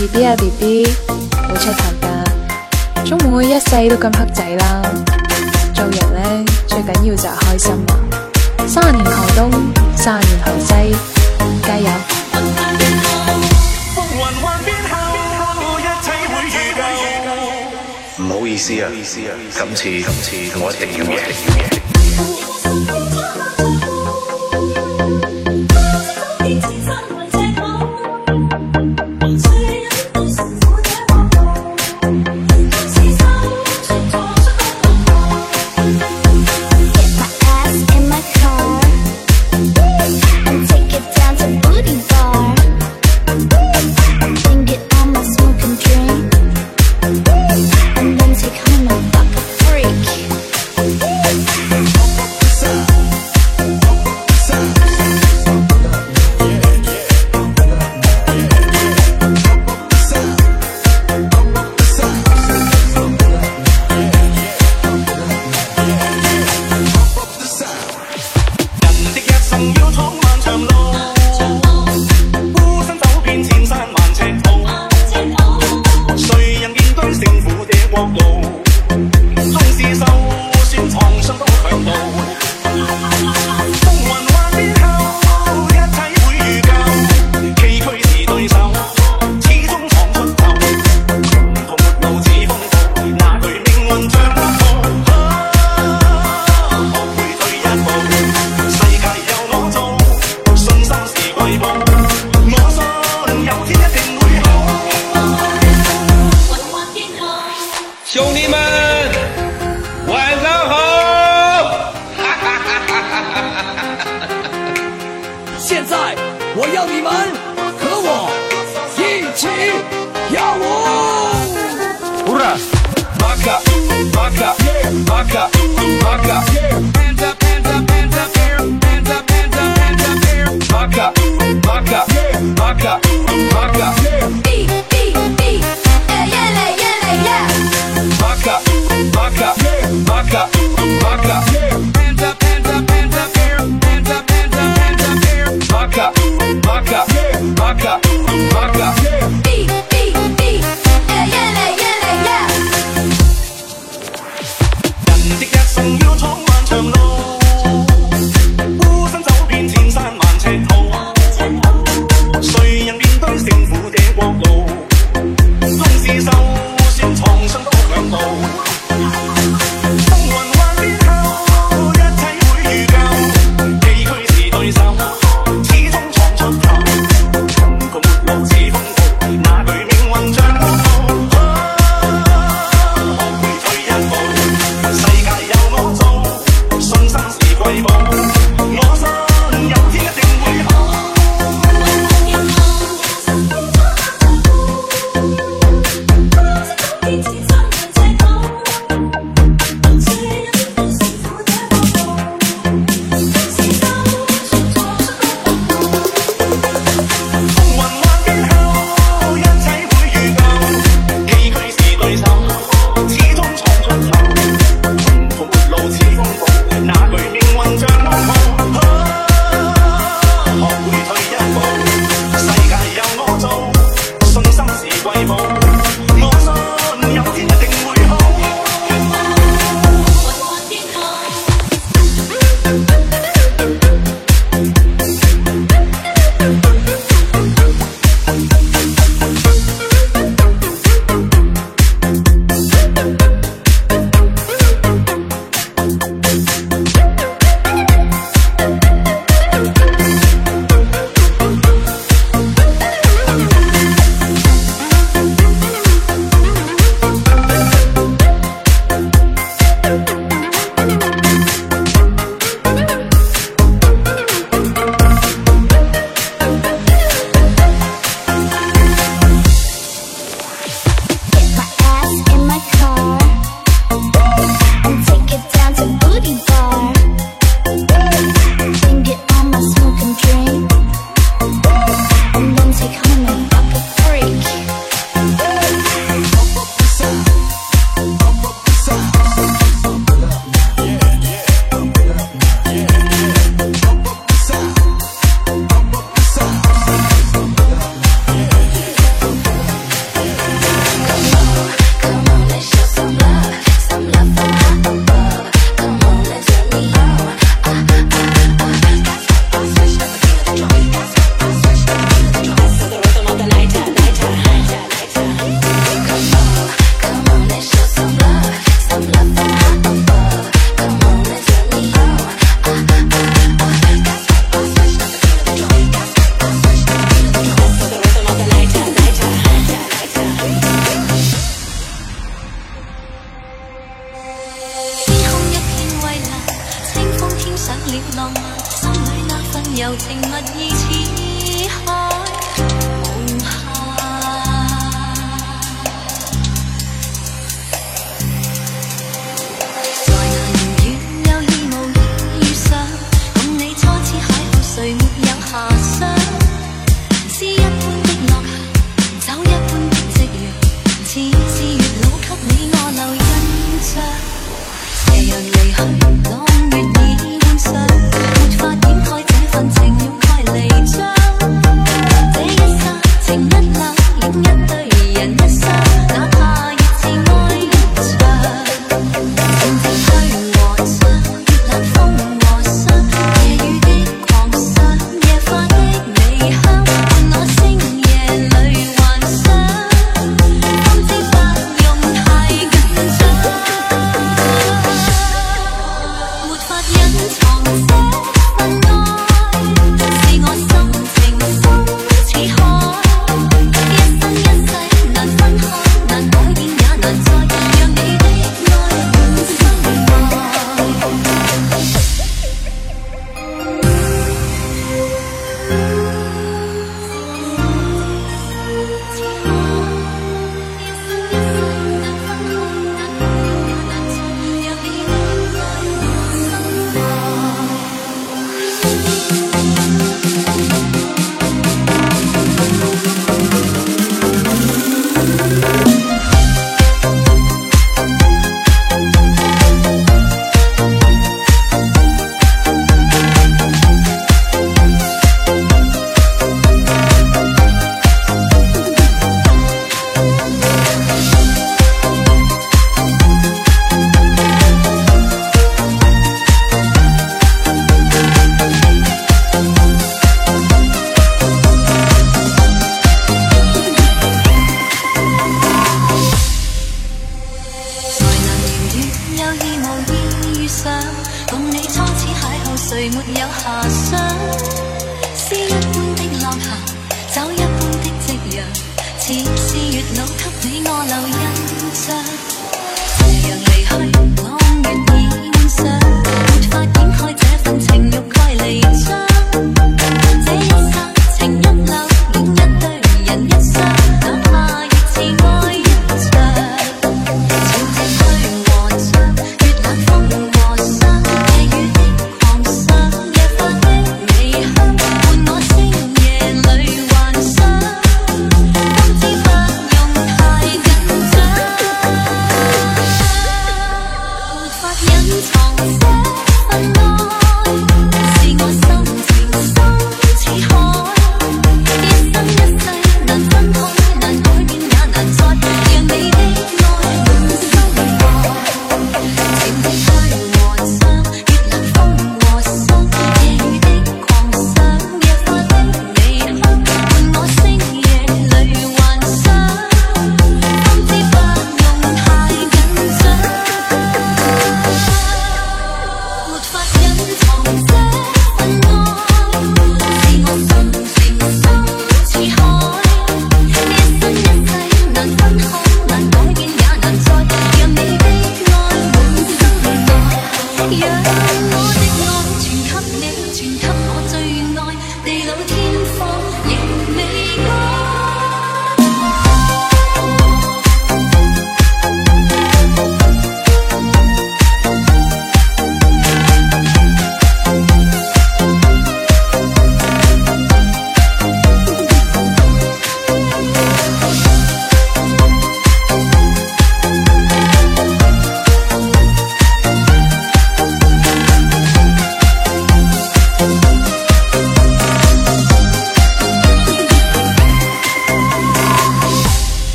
bb 啊 bb 好出头噶总唔会一世都咁黑仔啦。做人咧最紧要就系开心啊。三年河东三年河西。加油。唔好意思啊今次今次我一定要赢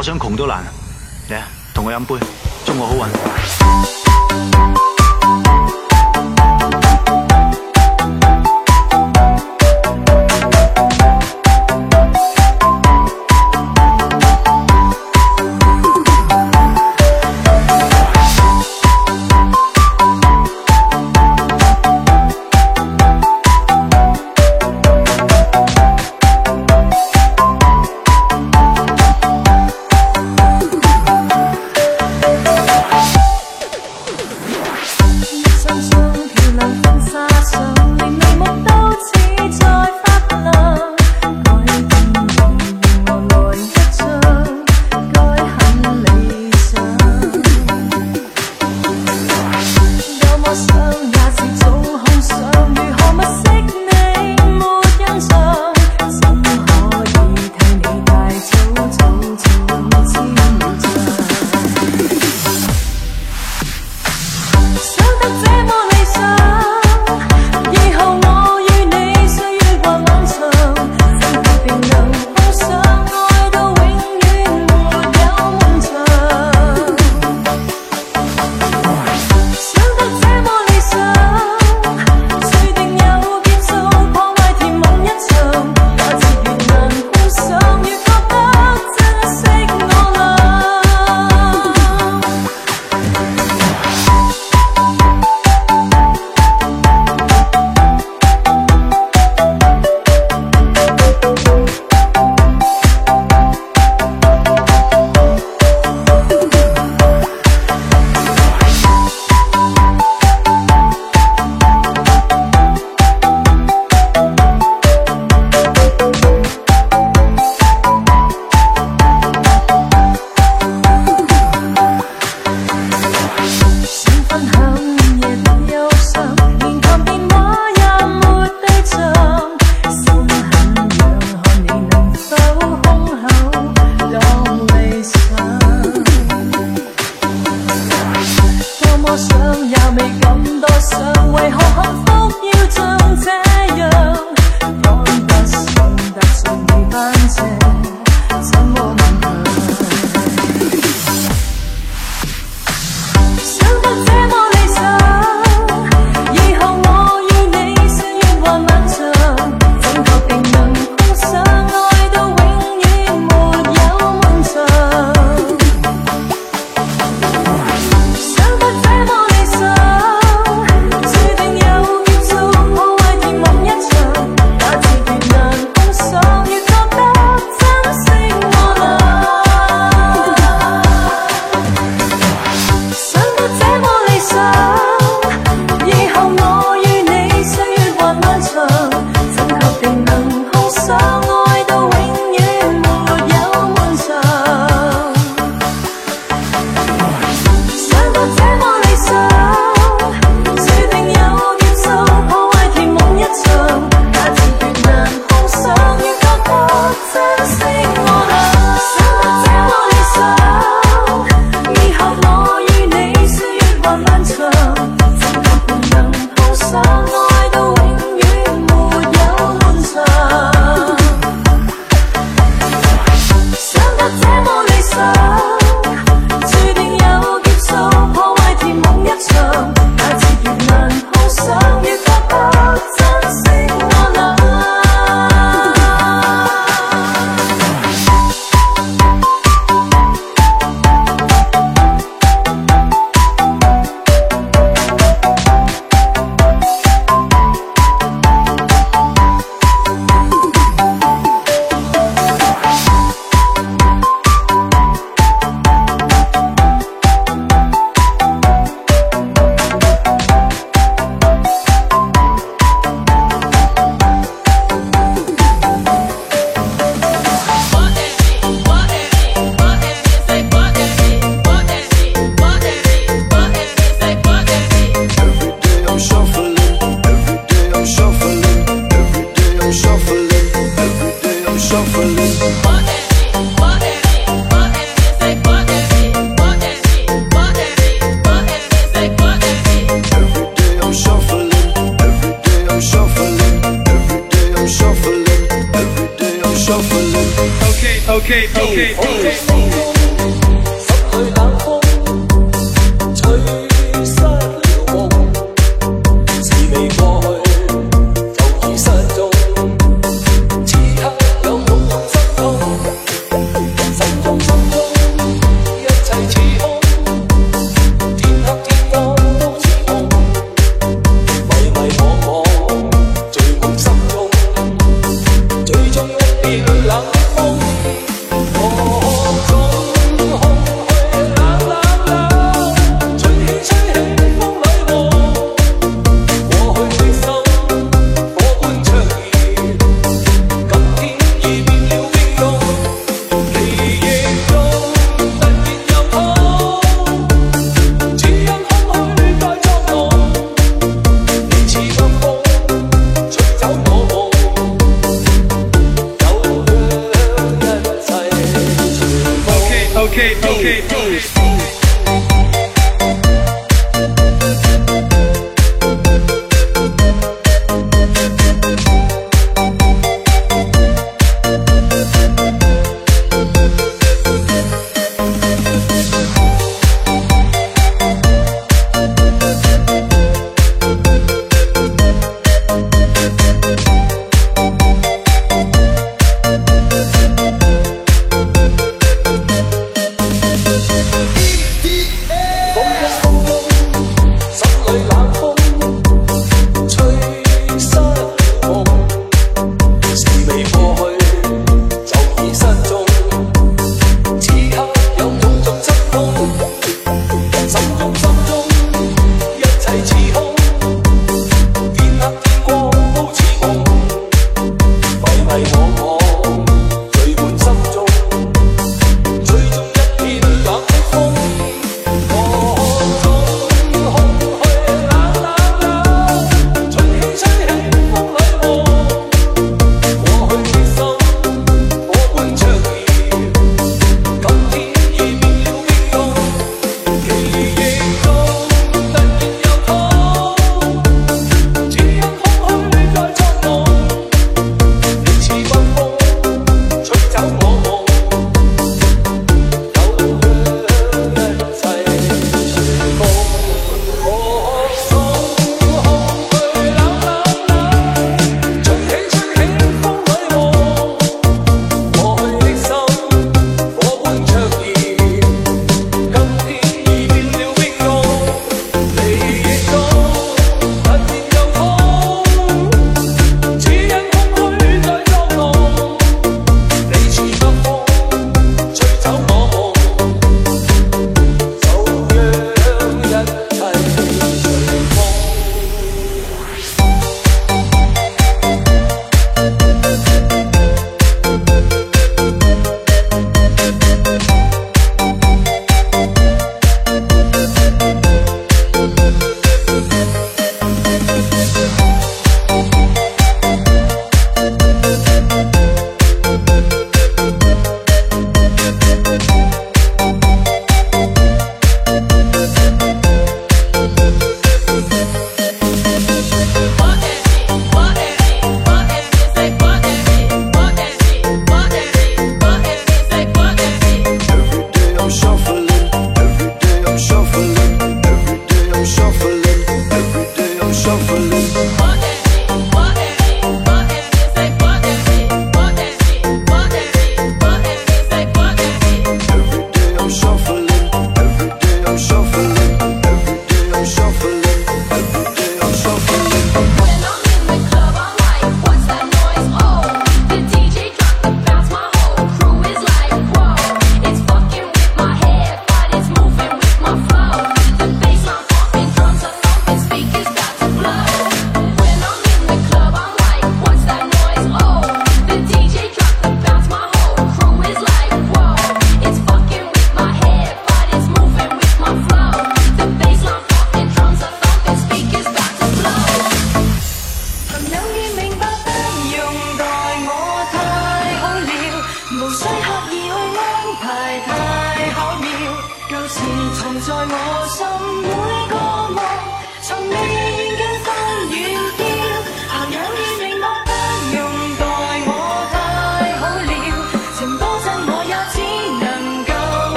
我想穷都难。嚟啊，同我饮杯，祝我好运。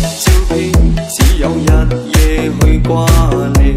照片，只有日夜去挂念。